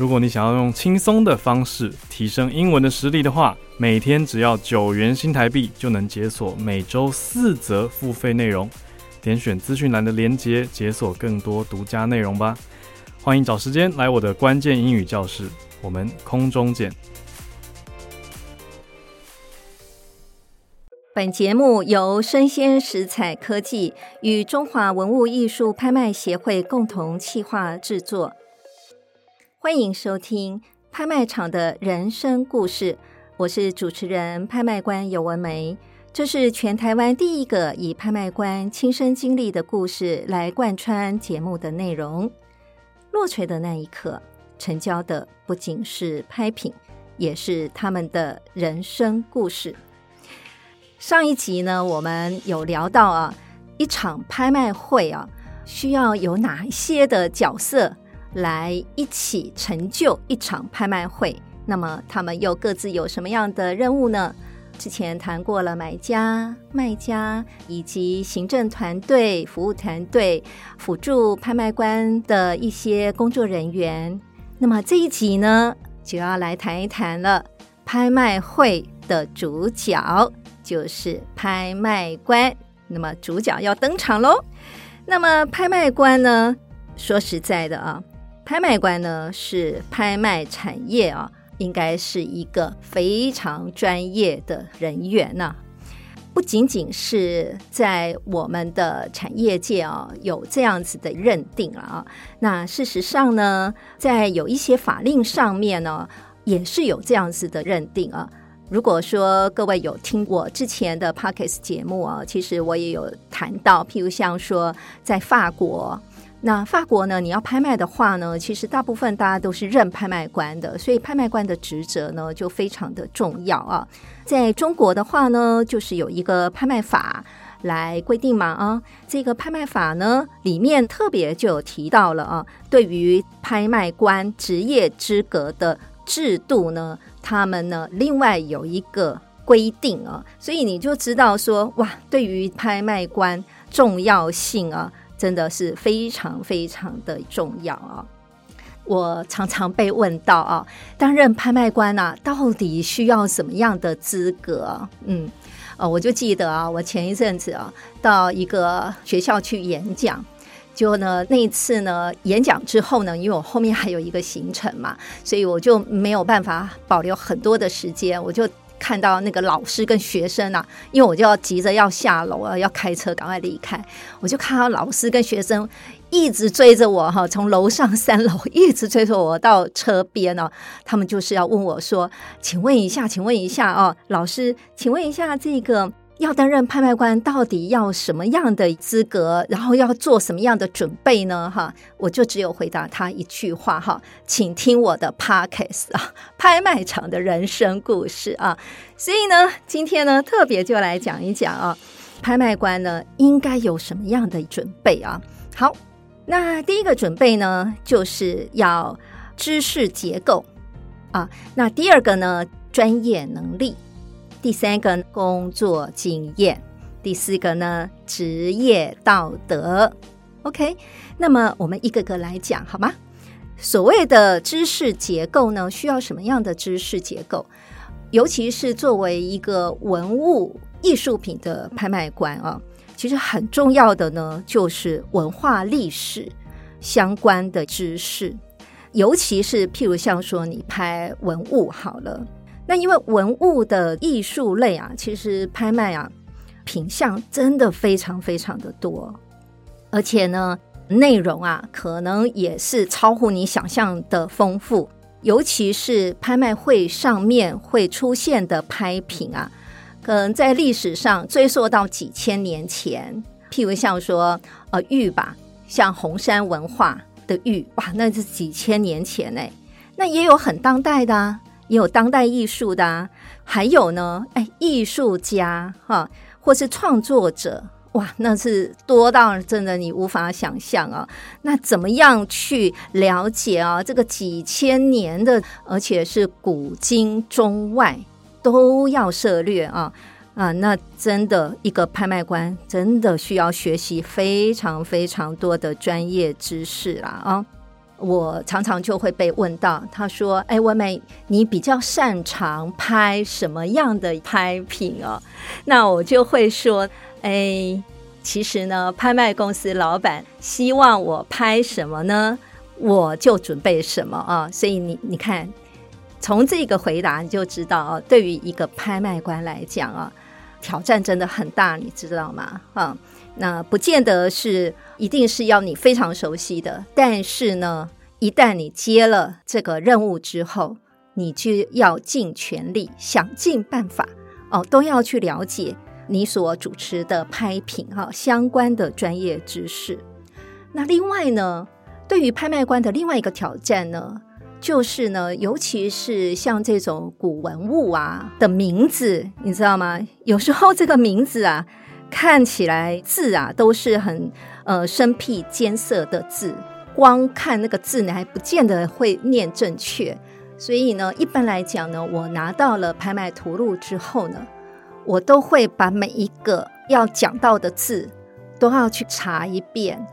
如果你想要用轻松的方式提升英文的实力的话，每天只要九元新台币就能解锁每周四则付费内容。点选资讯栏的链接，解锁更多独家内容吧。欢迎找时间来我的关键英语教室，我们空中见。本节目由生鲜食材科技与中华文物艺术拍卖协会共同企划制作。欢迎收听拍卖场的人生故事，我是主持人拍卖官尤文梅。这是全台湾第一个以拍卖官亲身经历的故事来贯穿节目的内容。落锤的那一刻，成交的不仅是拍品，也是他们的人生故事。上一集呢，我们有聊到啊，一场拍卖会啊，需要有哪一些的角色？来一起成就一场拍卖会，那么他们又各自有什么样的任务呢？之前谈过了买家、卖家以及行政团队、服务团队、辅助拍卖官的一些工作人员。那么这一集呢，就要来谈一谈了。拍卖会的主角就是拍卖官，那么主角要登场喽。那么拍卖官呢，说实在的啊。拍卖官呢，是拍卖产业啊，应该是一个非常专业的人员呐、啊。不仅仅是在我们的产业界啊，有这样子的认定了啊。那事实上呢，在有一些法令上面呢，也是有这样子的认定啊。如果说各位有听我之前的 Podcast 节目啊，其实我也有谈到，譬如像说在法国。那法国呢，你要拍卖的话呢，其实大部分大家都是认拍卖官的，所以拍卖官的职责呢就非常的重要啊。在中国的话呢，就是有一个拍卖法来规定嘛啊，这个拍卖法呢里面特别就有提到了啊，对于拍卖官职业资格的制度呢，他们呢另外有一个规定啊，所以你就知道说哇，对于拍卖官重要性啊。真的是非常非常的重要啊！我常常被问到啊，担任拍卖官啊，到底需要什么样的资格？嗯，呃，我就记得啊，我前一阵子啊，到一个学校去演讲，就呢那一次呢演讲之后呢，因为我后面还有一个行程嘛，所以我就没有办法保留很多的时间，我就。看到那个老师跟学生啊，因为我就要急着要下楼啊，要开车赶快离开。我就看到老师跟学生一直追着我哈，从楼上三楼一直追着我到车边呢。他们就是要问我说：“请问一下，请问一下哦，老师，请问一下这个。”要担任拍卖官，到底要什么样的资格？然后要做什么样的准备呢？哈，我就只有回答他一句话哈，请听我的 Podcast 啊，拍卖场的人生故事啊。所以呢，今天呢，特别就来讲一讲啊，拍卖官呢应该有什么样的准备啊？好，那第一个准备呢，就是要知识结构啊。那第二个呢，专业能力。第三个工作经验，第四个呢职业道德。OK，那么我们一个个来讲好吗？所谓的知识结构呢，需要什么样的知识结构？尤其是作为一个文物艺术品的拍卖官啊，其实很重要的呢，就是文化历史相关的知识，尤其是譬如像说你拍文物好了。那因为文物的艺术类啊，其实拍卖啊，品相真的非常非常的多，而且呢，内容啊，可能也是超乎你想象的丰富。尤其是拍卖会上面会出现的拍品啊，可能在历史上追溯到几千年前。譬如像说呃玉吧，像红山文化的玉，哇，那是几千年前哎。那也有很当代的啊。有当代艺术的啊，还有呢，哎，艺术家哈，或是创作者，哇，那是多到真的你无法想象啊。那怎么样去了解啊？这个几千年的，而且是古今中外都要涉猎啊啊！那真的一个拍卖官真的需要学习非常非常多的专业知识啦啊！我常常就会被问到，他说：“哎，文玫，你比较擅长拍什么样的拍品哦？”那我就会说：“哎，其实呢，拍卖公司老板希望我拍什么呢，我就准备什么啊。所以你你看，从这个回答你就知道啊，对于一个拍卖官来讲啊，挑战真的很大，你知道吗？啊。”那不见得是一定是要你非常熟悉的，但是呢，一旦你接了这个任务之后，你就要尽全力，想尽办法哦，都要去了解你所主持的拍品哈、相关的专业知识。那另外呢，对于拍卖官的另外一个挑战呢，就是呢，尤其是像这种古文物啊的名字，你知道吗？有时候这个名字啊。看起来字啊都是很呃生僻艰涩的字，光看那个字呢还不见得会念正确。所以呢，一般来讲呢，我拿到了拍卖图录之后呢，我都会把每一个要讲到的字都要去查一遍，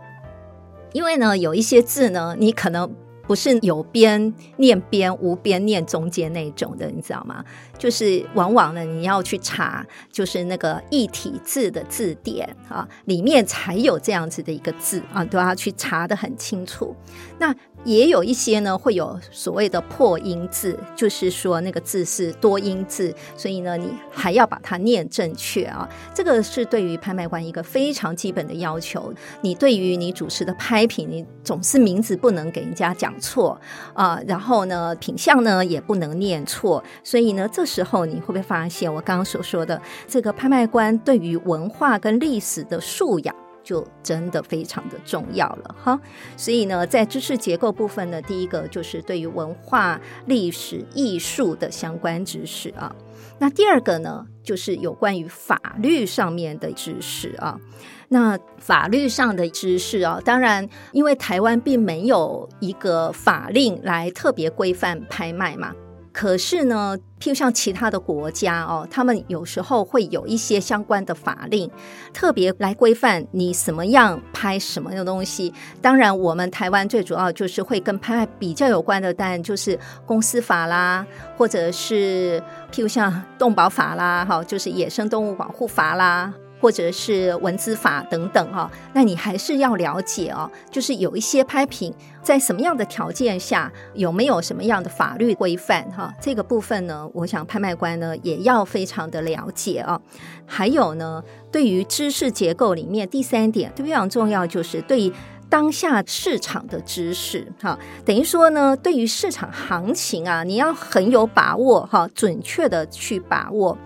因为呢，有一些字呢，你可能。不是有边念边，无边念中间那种的，你知道吗？就是往往呢，你要去查，就是那个异体字的字典啊，里面才有这样子的一个字啊，都要去查的很清楚。那也有一些呢，会有所谓的破音字，就是说那个字是多音字，所以呢，你还要把它念正确啊。这个是对于拍卖官一个非常基本的要求。你对于你主持的拍品，你总是名字不能给人家讲错啊，然后呢，品相呢也不能念错。所以呢，这时候你会不会发现我刚刚所说的这个拍卖官对于文化跟历史的素养？就真的非常的重要了哈，所以呢，在知识结构部分呢，第一个就是对于文化、历史、艺术的相关知识啊。那第二个呢，就是有关于法律上面的知识啊。那法律上的知识啊，当然，因为台湾并没有一个法令来特别规范拍卖嘛。可是呢，譬如像其他的国家哦，他们有时候会有一些相关的法令，特别来规范你什么样拍什么样的东西。当然，我们台湾最主要就是会跟拍卖比较有关的，当然就是公司法啦，或者是譬如像动保法啦，哈，就是野生动物保护法啦。或者是文字法等等哈，那你还是要了解哦，就是有一些拍品在什么样的条件下，有没有什么样的法律规范哈？这个部分呢，我想拍卖官呢也要非常的了解啊。还有呢，对于知识结构里面第三点非常重要，就是对于当下市场的知识哈，等于说呢，对于市场行情啊，你要很有把握哈，准确的去把握。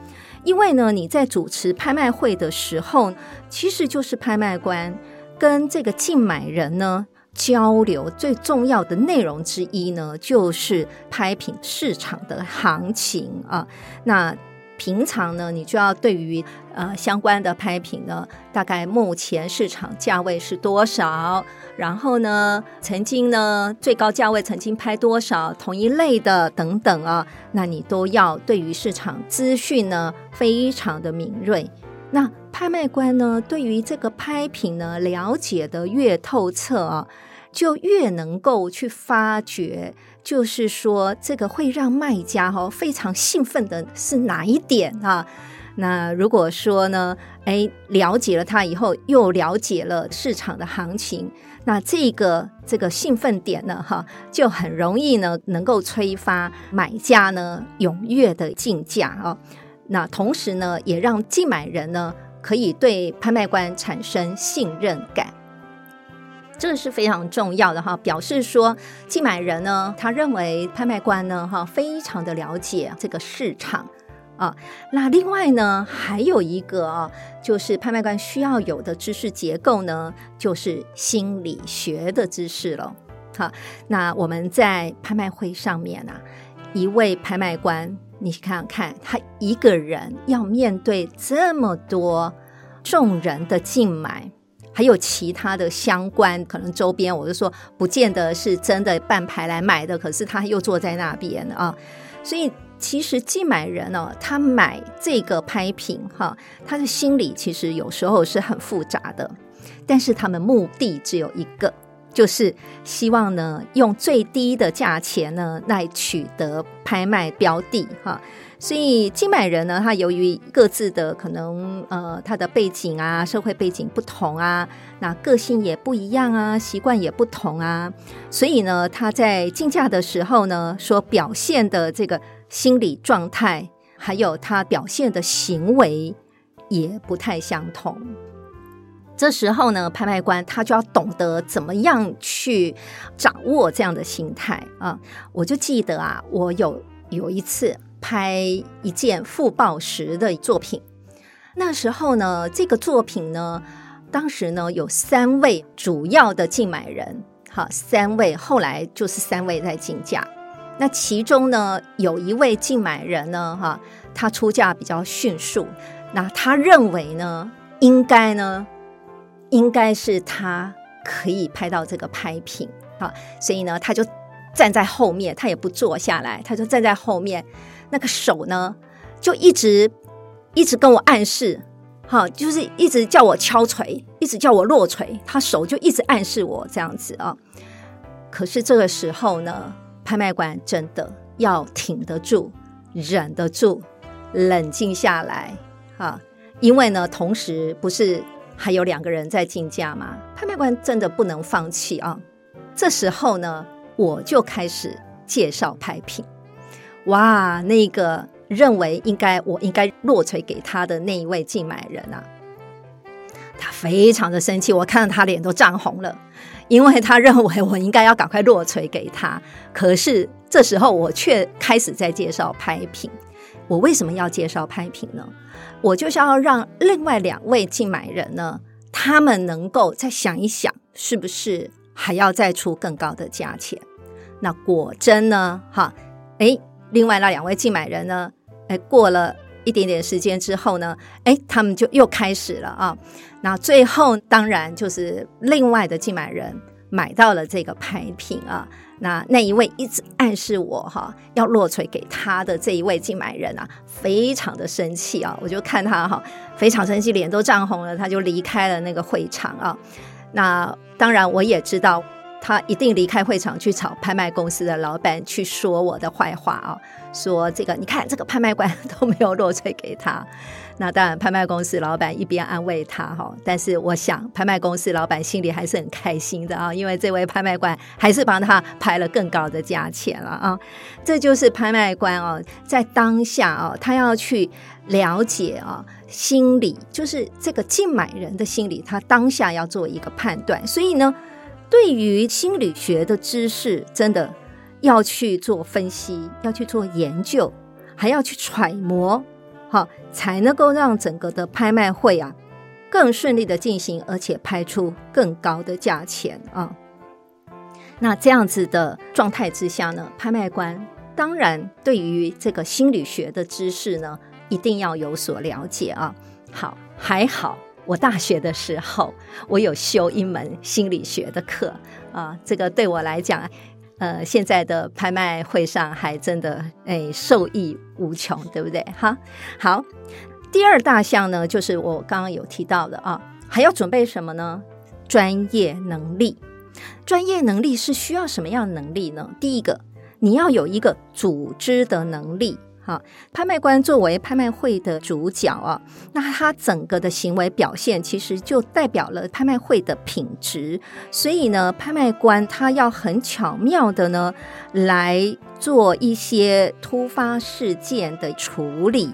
因为呢，你在主持拍卖会的时候，其实就是拍卖官跟这个竞买人呢交流最重要的内容之一呢，就是拍品市场的行情啊。那平常呢，你就要对于呃相关的拍品呢，大概目前市场价位是多少？然后呢，曾经呢最高价位曾经拍多少？同一类的等等啊，那你都要对于市场资讯呢非常的敏锐。那拍卖官呢，对于这个拍品呢了解的越透彻啊，就越能够去发掘。就是说，这个会让卖家哈非常兴奋的是哪一点啊？那如果说呢，哎，了解了它以后，又了解了市场的行情，那这个这个兴奋点呢，哈，就很容易呢，能够催发买家呢踊跃的竞价啊。那同时呢，也让竞买人呢可以对拍卖官产生信任感。这是非常重要的哈，表示说竞买人呢，他认为拍卖官呢，哈，非常的了解这个市场啊。那另外呢，还有一个啊，就是拍卖官需要有的知识结构呢，就是心理学的知识了。好，那我们在拍卖会上面啊，一位拍卖官你看看看，他一个人要面对这么多众人的竞买，还有其他的相关可能周边，我就说不见得是真的办牌来买的，可是他又坐在那边啊，所以其实竞买人呢，他买这个拍品哈，他的心理其实有时候是很复杂的，但是他们目的只有一个。就是希望呢，用最低的价钱呢来取得拍卖标的哈，所以竞买人呢，他由于各自的可能呃，他的背景啊，社会背景不同啊，那个性也不一样啊，习惯也不同啊，所以呢，他在竞价的时候呢，所表现的这个心理状态，还有他表现的行为也不太相同。这时候呢，拍卖官他就要懂得怎么样去掌握这样的心态啊！我就记得啊，我有有一次拍一件负报时的作品，那时候呢，这个作品呢，当时呢有三位主要的竞买人，好，三位后来就是三位在竞价。那其中呢，有一位竞买人呢，哈，他出价比较迅速，那他认为呢，应该呢。应该是他可以拍到这个拍品啊，所以呢，他就站在后面，他也不坐下来，他就站在后面，那个手呢，就一直一直跟我暗示，哈，就是一直叫我敲锤，一直叫我落锤，他手就一直暗示我这样子啊。可是这个时候呢，拍卖官真的要挺得住，忍得住，冷静下来啊，因为呢，同时不是。还有两个人在竞价吗？拍卖官真的不能放弃啊！这时候呢，我就开始介绍拍品。哇，那个认为应该我应该落锤给他的那一位竞买人啊，他非常的生气，我看到他脸都涨红了，因为他认为我应该要赶快落锤给他。可是这时候我却开始在介绍拍品。我为什么要介绍拍品呢？我就是要让另外两位竞买人呢，他们能够再想一想，是不是还要再出更高的价钱？那果真呢，哈，诶，另外那两位竞买人呢，诶，过了一点点时间之后呢，诶，他们就又开始了啊。那最后当然就是另外的竞买人买到了这个拍品啊。那那一位一直暗示我哈要落锤给他的这一位竞买人啊，非常的生气啊！我就看他哈非常生气，脸都涨红了，他就离开了那个会场啊。那当然我也知道，他一定离开会场去找拍卖公司的老板去说我的坏话啊，说这个你看这个拍卖官都没有落锤给他。那当然，拍卖公司老板一边安慰他哈，但是我想，拍卖公司老板心里还是很开心的啊，因为这位拍卖官还是帮他拍了更高的价钱了啊。这就是拍卖官哦，在当下啊，他要去了解啊心理，就是这个竞买人的心理，他当下要做一个判断。所以呢，对于心理学的知识，真的要去做分析，要去做研究，还要去揣摩。好，才能够让整个的拍卖会啊更顺利的进行，而且拍出更高的价钱啊。那这样子的状态之下呢，拍卖官当然对于这个心理学的知识呢，一定要有所了解啊。好，还好我大学的时候我有修一门心理学的课啊，这个对我来讲。呃，现在的拍卖会上还真的诶受益无穷，对不对？哈，好，第二大项呢，就是我刚刚有提到的啊，还要准备什么呢？专业能力。专业能力是需要什么样的能力呢？第一个，你要有一个组织的能力。好，拍卖官作为拍卖会的主角啊，那他整个的行为表现其实就代表了拍卖会的品质。所以呢，拍卖官他要很巧妙的呢来做一些突发事件的处理。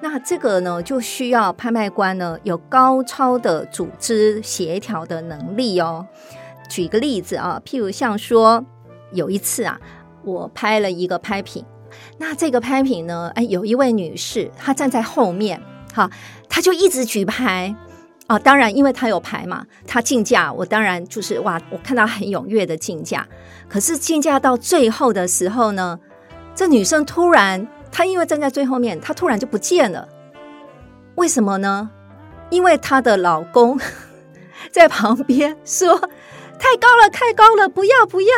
那这个呢，就需要拍卖官呢有高超的组织协调的能力哦。举个例子啊，譬如像说有一次啊，我拍了一个拍品。那这个拍品呢？哎，有一位女士，她站在后面，哈，她就一直举牌啊。当然，因为她有牌嘛，她竞价，我当然就是哇，我看到很踊跃的竞价。可是竞价到最后的时候呢，这女生突然她因为站在最后面，她突然就不见了。为什么呢？因为她的老公 在旁边说：“太高了，太高了，不要，不要。”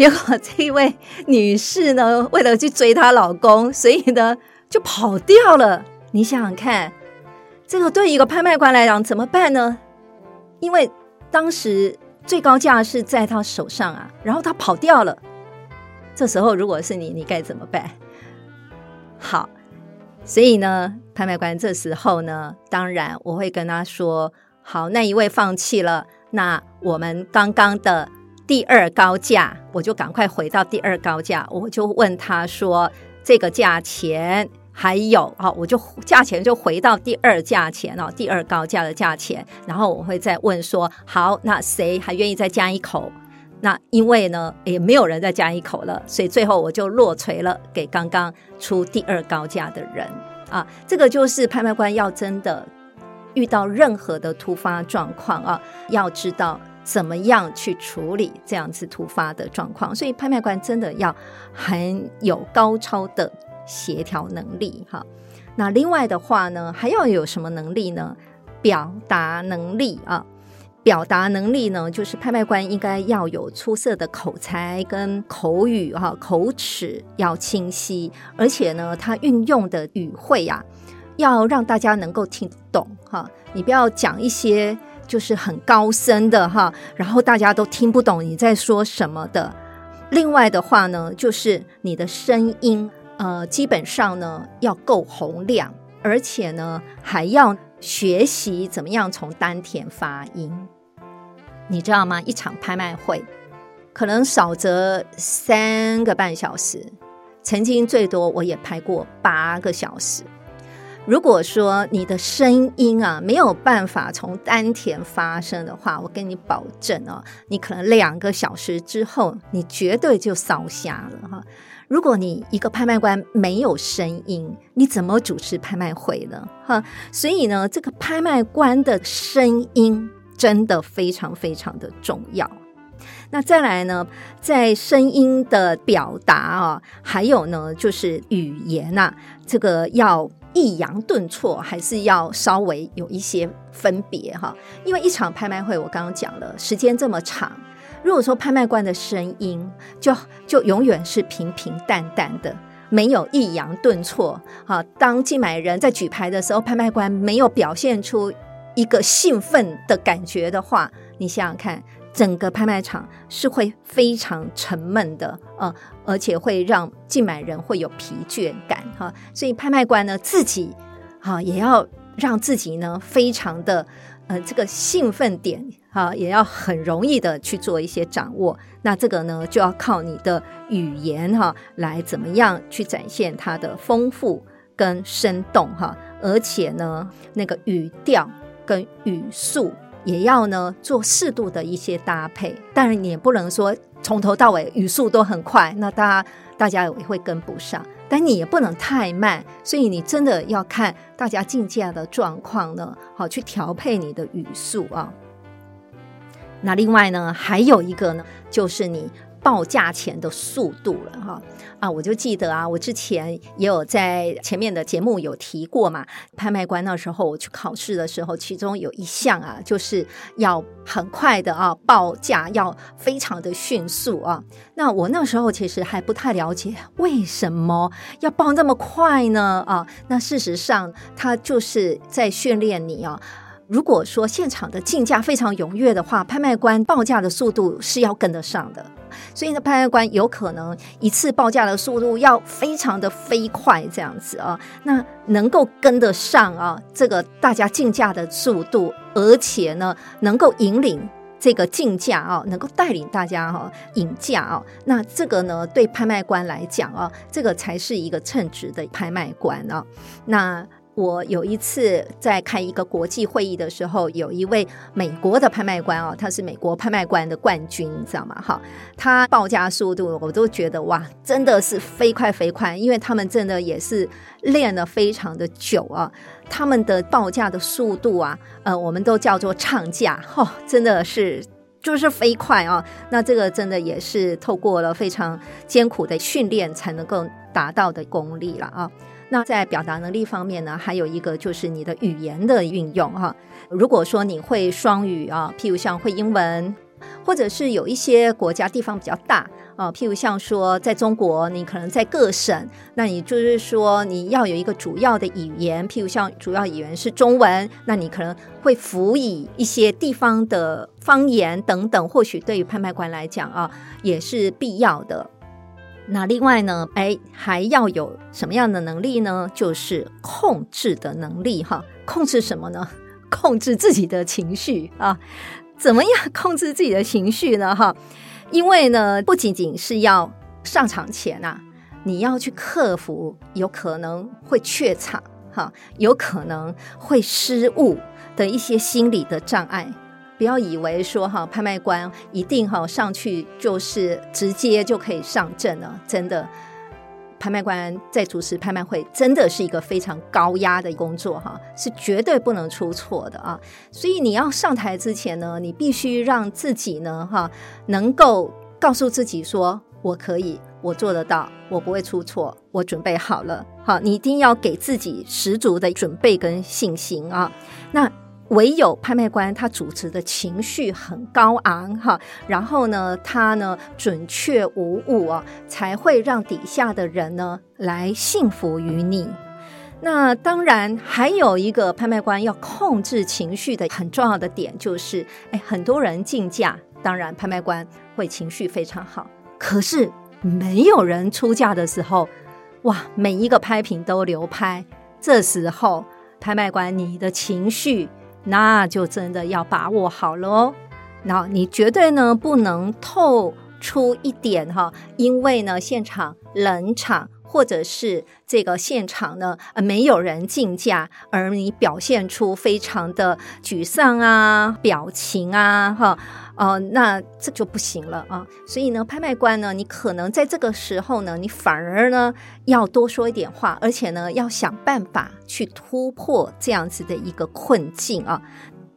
结果这一位女士呢，为了去追她老公，所以呢就跑掉了。你想想看，这个对一个拍卖官来讲怎么办呢？因为当时最高价是在他手上啊，然后他跑掉了。这时候如果是你，你该怎么办？好，所以呢，拍卖官这时候呢，当然我会跟他说：好，那一位放弃了，那我们刚刚的。第二高价，我就赶快回到第二高价，我就问他说：“这个价钱还有？”好，我就价钱就回到第二价钱哦，第二高价的价钱。然后我会再问说：“好，那谁还愿意再加一口？”那因为呢，也没有人再加一口了，所以最后我就落锤了给刚刚出第二高价的人啊。这个就是拍卖官要真的遇到任何的突发状况啊，要知道。怎么样去处理这样子突发的状况？所以拍卖官真的要很有高超的协调能力哈。那另外的话呢，还要有什么能力呢？表达能力啊，表达能力呢，就是拍卖官应该要有出色的口才跟口语哈，口齿要清晰，而且呢，他运用的语汇呀，要让大家能够听懂哈。你不要讲一些。就是很高深的哈，然后大家都听不懂你在说什么的。另外的话呢，就是你的声音，呃，基本上呢要够洪亮，而且呢还要学习怎么样从丹田发音。你知道吗？一场拍卖会可能少则三个半小时，曾经最多我也拍过八个小时。如果说你的声音啊没有办法从丹田发声的话，我跟你保证哦，你可能两个小时之后，你绝对就烧瞎了哈。如果你一个拍卖官没有声音，你怎么主持拍卖会呢？哈，所以呢，这个拍卖官的声音真的非常非常的重要。那再来呢，在声音的表达啊，还有呢，就是语言呐，这个要。抑扬顿挫还是要稍微有一些分别哈，因为一场拍卖会，我刚刚讲了，时间这么长，如果说拍卖官的声音就就永远是平平淡淡的，没有抑扬顿挫啊，当竞买人在举牌的时候，拍卖官没有表现出一个兴奋的感觉的话，你想想看。整个拍卖场是会非常沉闷的，呃，而且会让竞买人会有疲倦感，哈。所以拍卖官呢，自己，哈，也要让自己呢，非常的，呃，这个兴奋点，哈，也要很容易的去做一些掌握。那这个呢，就要靠你的语言，哈，来怎么样去展现它的丰富跟生动，哈。而且呢，那个语调跟语速。也要呢做适度的一些搭配，当然你也不能说从头到尾语速都很快，那大家大家也会跟不上。但你也不能太慢，所以你真的要看大家竞价的状况呢，好去调配你的语速啊。那另外呢，还有一个呢，就是你。报价钱的速度了哈！啊我就记得啊，我之前也有在前面的节目有提过嘛。拍卖官那时候我去考试的时候，其中有一项啊，就是要很快的啊报价，要非常的迅速啊。那我那时候其实还不太了解为什么要报那么快呢啊？那事实上，他就是在训练你啊。如果说现场的竞价非常踊跃的话，拍卖官报价的速度是要跟得上的。所以呢，拍卖官有可能一次报价的速度要非常的飞快，这样子啊，那能够跟得上啊，这个大家竞价的速度，而且呢，能够引领这个竞价啊，能够带领大家哈引价啊，那这个呢，对拍卖官来讲啊，这个才是一个称职的拍卖官啊，那。我有一次在开一个国际会议的时候，有一位美国的拍卖官哦，他是美国拍卖官的冠军，你知道吗？哈，他报价速度我都觉得哇，真的是飞快飞快，因为他们真的也是练了非常的久啊，他们的报价的速度啊，呃，我们都叫做唱价，哈、真的是就是飞快啊。那这个真的也是透过了非常艰苦的训练才能够达到的功力了啊。那在表达能力方面呢，还有一个就是你的语言的运用哈。如果说你会双语啊，譬如像会英文，或者是有一些国家地方比较大啊，譬如像说在中国，你可能在各省，那你就是说你要有一个主要的语言，譬如像主要语言是中文，那你可能会辅以一些地方的方言等等，或许对于拍卖官来讲啊，也是必要的。那另外呢，哎，还要有什么样的能力呢？就是控制的能力哈。控制什么呢？控制自己的情绪啊。怎么样控制自己的情绪呢？哈，因为呢，不仅仅是要上场前啊，你要去克服有可能会怯场哈，有可能会失误的一些心理的障碍。不要以为说哈，拍卖官一定哈上去就是直接就可以上阵了。真的，拍卖官在主持拍卖会真的是一个非常高压的工作哈，是绝对不能出错的啊。所以你要上台之前呢，你必须让自己呢哈能够告诉自己说，我可以，我做得到，我不会出错，我准备好了。好，你一定要给自己十足的准备跟信心啊。那。唯有拍卖官他主持的情绪很高昂哈，然后呢，他呢准确无误啊，才会让底下的人呢来信服于你。那当然还有一个拍卖官要控制情绪的很重要的点就是，哎，很多人竞价，当然拍卖官会情绪非常好，可是没有人出价的时候，哇，每一个拍品都流拍，这时候拍卖官你的情绪。那就真的要把握好了哦。那你绝对呢不能透出一点哈，因为呢现场冷场，或者是这个现场呢呃没有人竞价，而你表现出非常的沮丧啊，表情啊哈。哦、那这就不行了啊！所以呢，拍卖官呢，你可能在这个时候呢，你反而呢要多说一点话，而且呢要想办法去突破这样子的一个困境啊。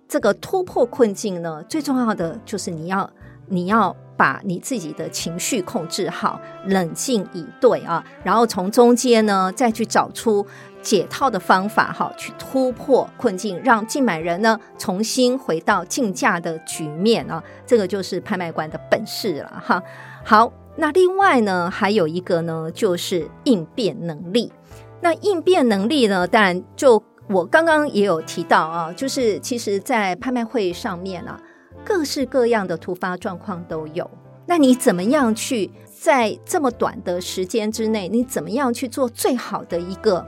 这个突破困境呢，最重要的就是你要你要把你自己的情绪控制好，冷静以对啊，然后从中间呢再去找出。解套的方法哈，去突破困境，让竞买人呢重新回到竞价的局面啊，这个就是拍卖官的本事了哈。好，那另外呢，还有一个呢，就是应变能力。那应变能力呢，当然就我刚刚也有提到啊，就是其实在拍卖会上面啊，各式各样的突发状况都有。那你怎么样去在这么短的时间之内，你怎么样去做最好的一个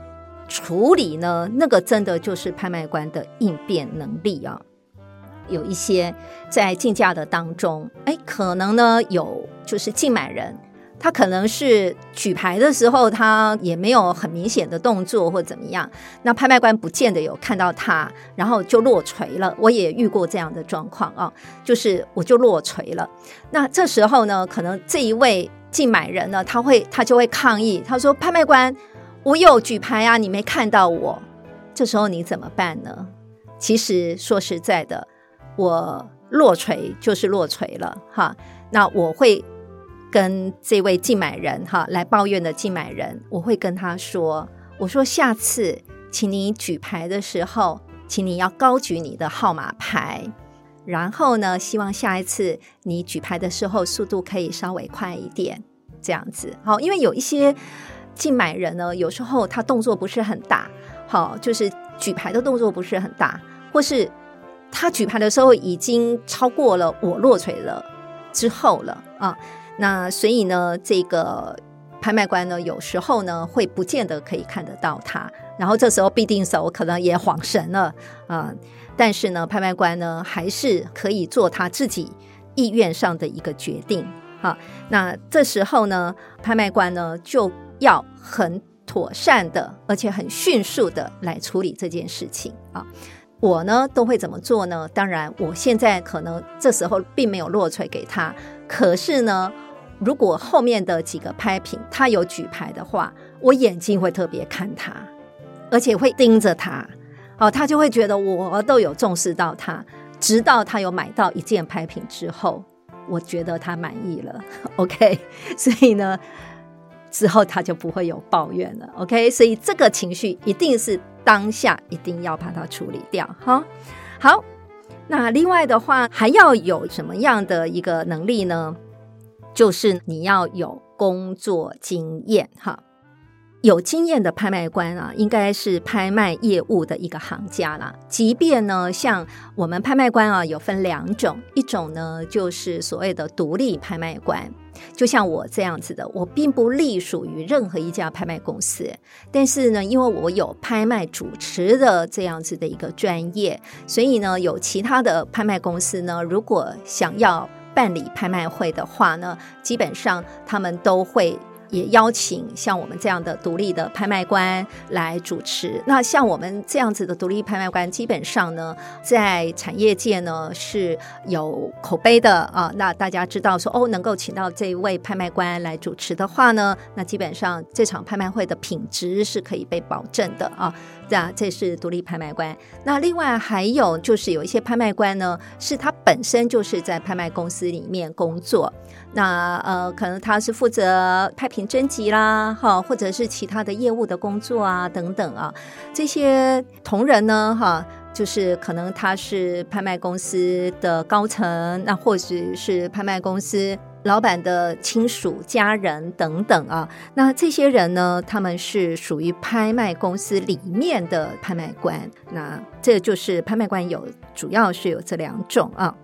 处理呢？那个真的就是拍卖官的应变能力啊！有一些在竞价的当中，哎，可能呢有就是竞买人，他可能是举牌的时候，他也没有很明显的动作或怎么样，那拍卖官不见得有看到他，然后就落锤了。我也遇过这样的状况啊，就是我就落锤了。那这时候呢，可能这一位竞买人呢，他会他就会抗议，他说：“拍卖官。”我有举牌啊，你没看到我，这时候你怎么办呢？其实说实在的，我落锤就是落锤了哈。那我会跟这位竞买人哈来抱怨的竞买人，我会跟他说：“我说下次，请你举牌的时候，请你要高举你的号码牌，然后呢，希望下一次你举牌的时候速度可以稍微快一点，这样子好，因为有一些。”竞买人呢，有时候他动作不是很大，好，就是举牌的动作不是很大，或是他举牌的时候已经超过了我落锤了之后了啊，那所以呢，这个拍卖官呢，有时候呢会不见得可以看得到他，然后这时候必定手可能也恍神了啊，但是呢，拍卖官呢还是可以做他自己意愿上的一个决定，好，那这时候呢，拍卖官呢就。要很妥善的，而且很迅速的来处理这件事情啊！我呢都会怎么做呢？当然，我现在可能这时候并没有落锤给他，可是呢，如果后面的几个拍品他有举牌的话，我眼睛会特别看他，而且会盯着他，哦，他就会觉得我都有重视到他，直到他有买到一件拍品之后，我觉得他满意了。OK，所以呢。之后他就不会有抱怨了。OK，所以这个情绪一定是当下一定要把它处理掉。哈，好，那另外的话还要有什么样的一个能力呢？就是你要有工作经验。哈。有经验的拍卖官啊，应该是拍卖业务的一个行家啦。即便呢，像我们拍卖官啊，有分两种，一种呢就是所谓的独立拍卖官，就像我这样子的，我并不隶属于任何一家拍卖公司，但是呢，因为我有拍卖主持的这样子的一个专业，所以呢，有其他的拍卖公司呢，如果想要办理拍卖会的话呢，基本上他们都会。也邀请像我们这样的独立的拍卖官来主持。那像我们这样子的独立拍卖官，基本上呢，在产业界呢是有口碑的啊。那大家知道说，哦，能够请到这一位拍卖官来主持的话呢，那基本上这场拍卖会的品质是可以被保证的啊。这，这是独立拍卖官。那另外还有就是有一些拍卖官呢，是他本身就是在拍卖公司里面工作。那呃，可能他是负责拍品征集啦，哈，或者是其他的业务的工作啊，等等啊。这些同仁呢，哈，就是可能他是拍卖公司的高层，那或者是拍卖公司老板的亲属、家人等等啊。那这些人呢，他们是属于拍卖公司里面的拍卖官。那这就是拍卖官有，主要是有这两种啊。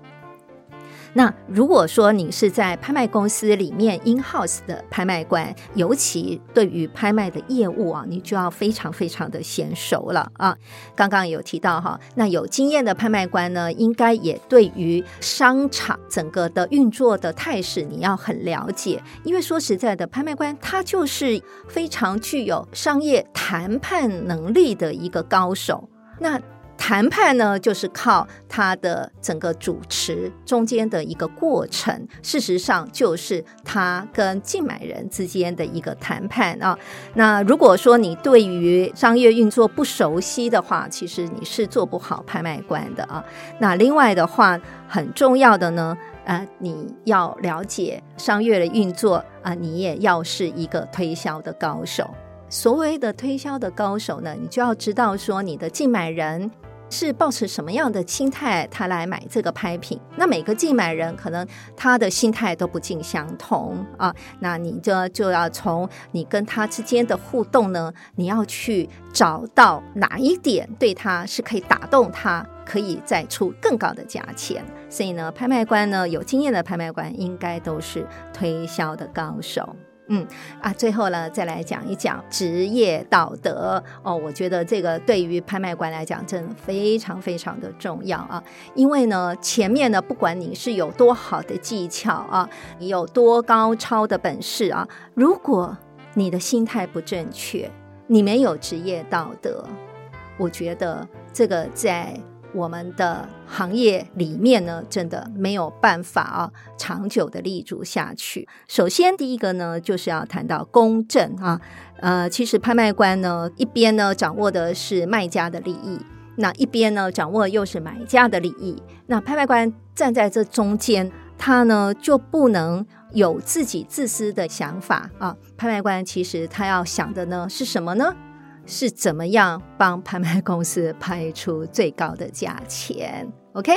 那如果说你是在拍卖公司里面 in house 的拍卖官，尤其对于拍卖的业务啊，你就要非常非常的娴熟了啊。刚刚有提到哈，那有经验的拍卖官呢，应该也对于商场整个的运作的态势你要很了解，因为说实在的，拍卖官他就是非常具有商业谈判能力的一个高手。那谈判呢，就是靠他的整个主持中间的一个过程，事实上就是他跟竞买人之间的一个谈判啊。那如果说你对于商业运作不熟悉的话，其实你是做不好拍卖官的啊。那另外的话，很重要的呢，呃，你要了解商业的运作啊，你也要是一个推销的高手。所谓的推销的高手呢，你就要知道说你的竞买人。是抱持什么样的心态，他来买这个拍品？那每个竞买人可能他的心态都不尽相同啊。那你就就要从你跟他之间的互动呢，你要去找到哪一点对他是可以打动他，可以再出更高的价钱。所以呢，拍卖官呢，有经验的拍卖官应该都是推销的高手。嗯啊，最后呢，再来讲一讲职业道德哦。我觉得这个对于拍卖官来讲，真的非常非常的重要啊。因为呢，前面呢，不管你是有多好的技巧啊，你有多高超的本事啊，如果你的心态不正确，你没有职业道德，我觉得这个在。我们的行业里面呢，真的没有办法啊，长久的立足下去。首先，第一个呢，就是要谈到公正啊。呃，其实拍卖官呢，一边呢掌握的是卖家的利益，那一边呢掌握又是买家的利益。那拍卖官站在这中间，他呢就不能有自己自私的想法啊。拍卖官其实他要想的呢是什么呢？是怎么样帮拍卖公司拍出最高的价钱？OK，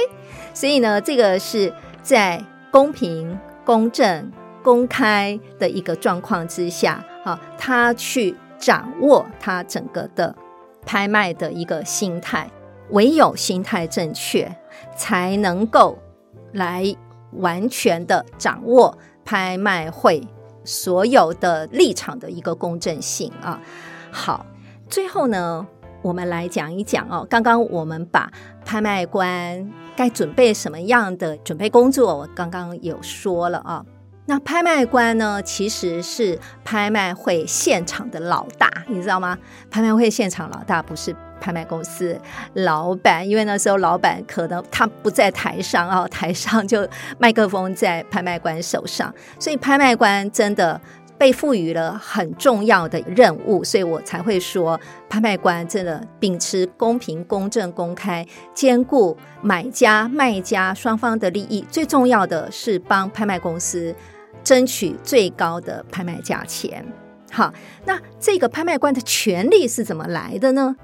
所以呢，这个是在公平、公正、公开的一个状况之下，啊，他去掌握他整个的拍卖的一个心态，唯有心态正确，才能够来完全的掌握拍卖会所有的立场的一个公正性啊。好。最后呢，我们来讲一讲哦。刚刚我们把拍卖官该准备什么样的准备工作，我刚刚有说了啊。那拍卖官呢，其实是拍卖会现场的老大，你知道吗？拍卖会现场老大不是拍卖公司老板，因为那时候老板可能他不在台上啊，台上就麦克风在拍卖官手上，所以拍卖官真的。被赋予了很重要的任务，所以我才会说，拍卖官真的秉持公平、公正、公开，兼顾买家、卖家双方的利益。最重要的是帮拍卖公司争取最高的拍卖价钱。好，那这个拍卖官的权利是怎么来的呢？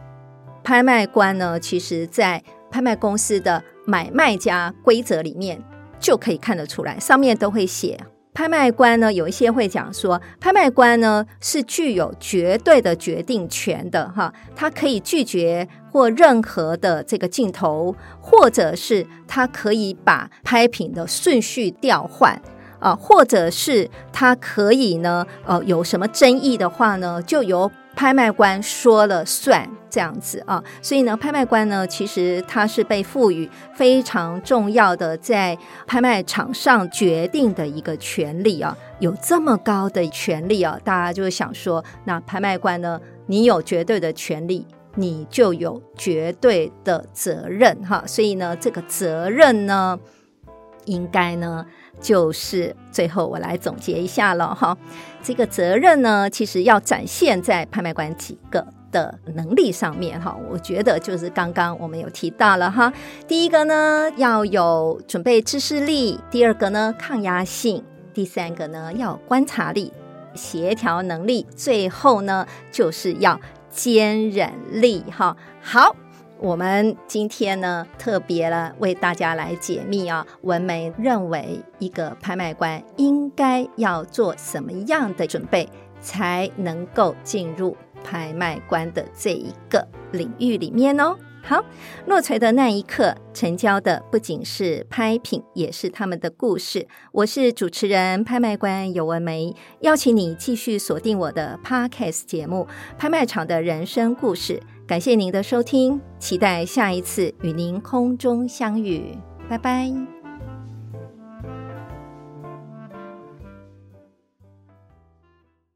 拍卖官呢，其实在拍卖公司的买卖家规则里面就可以看得出来，上面都会写。拍卖官呢，有一些会讲说，拍卖官呢是具有绝对的决定权的哈，他可以拒绝或任何的这个镜头，或者是他可以把拍品的顺序调换。啊，或者是他可以呢，呃，有什么争议的话呢，就由拍卖官说了算，这样子啊。所以呢，拍卖官呢，其实他是被赋予非常重要的在拍卖场上决定的一个权利啊。有这么高的权利啊，大家就想说，那拍卖官呢，你有绝对的权利，你就有绝对的责任哈。所以呢，这个责任呢，应该呢。就是最后我来总结一下了哈，这个责任呢，其实要展现在拍卖官几个的能力上面哈。我觉得就是刚刚我们有提到了哈，第一个呢要有准备知识力，第二个呢抗压性，第三个呢要观察力、协调能力，最后呢就是要坚忍力哈。好。我们今天呢，特别了为大家来解密啊，文玫认为一个拍卖官应该要做什么样的准备，才能够进入拍卖官的这一个领域里面哦。好，落槌的那一刻，成交的不仅是拍品，也是他们的故事。我是主持人、拍卖官尤文梅，邀请你继续锁定我的 Podcast 节目《拍卖场的人生故事》。感谢您的收听，期待下一次与您空中相遇，拜拜。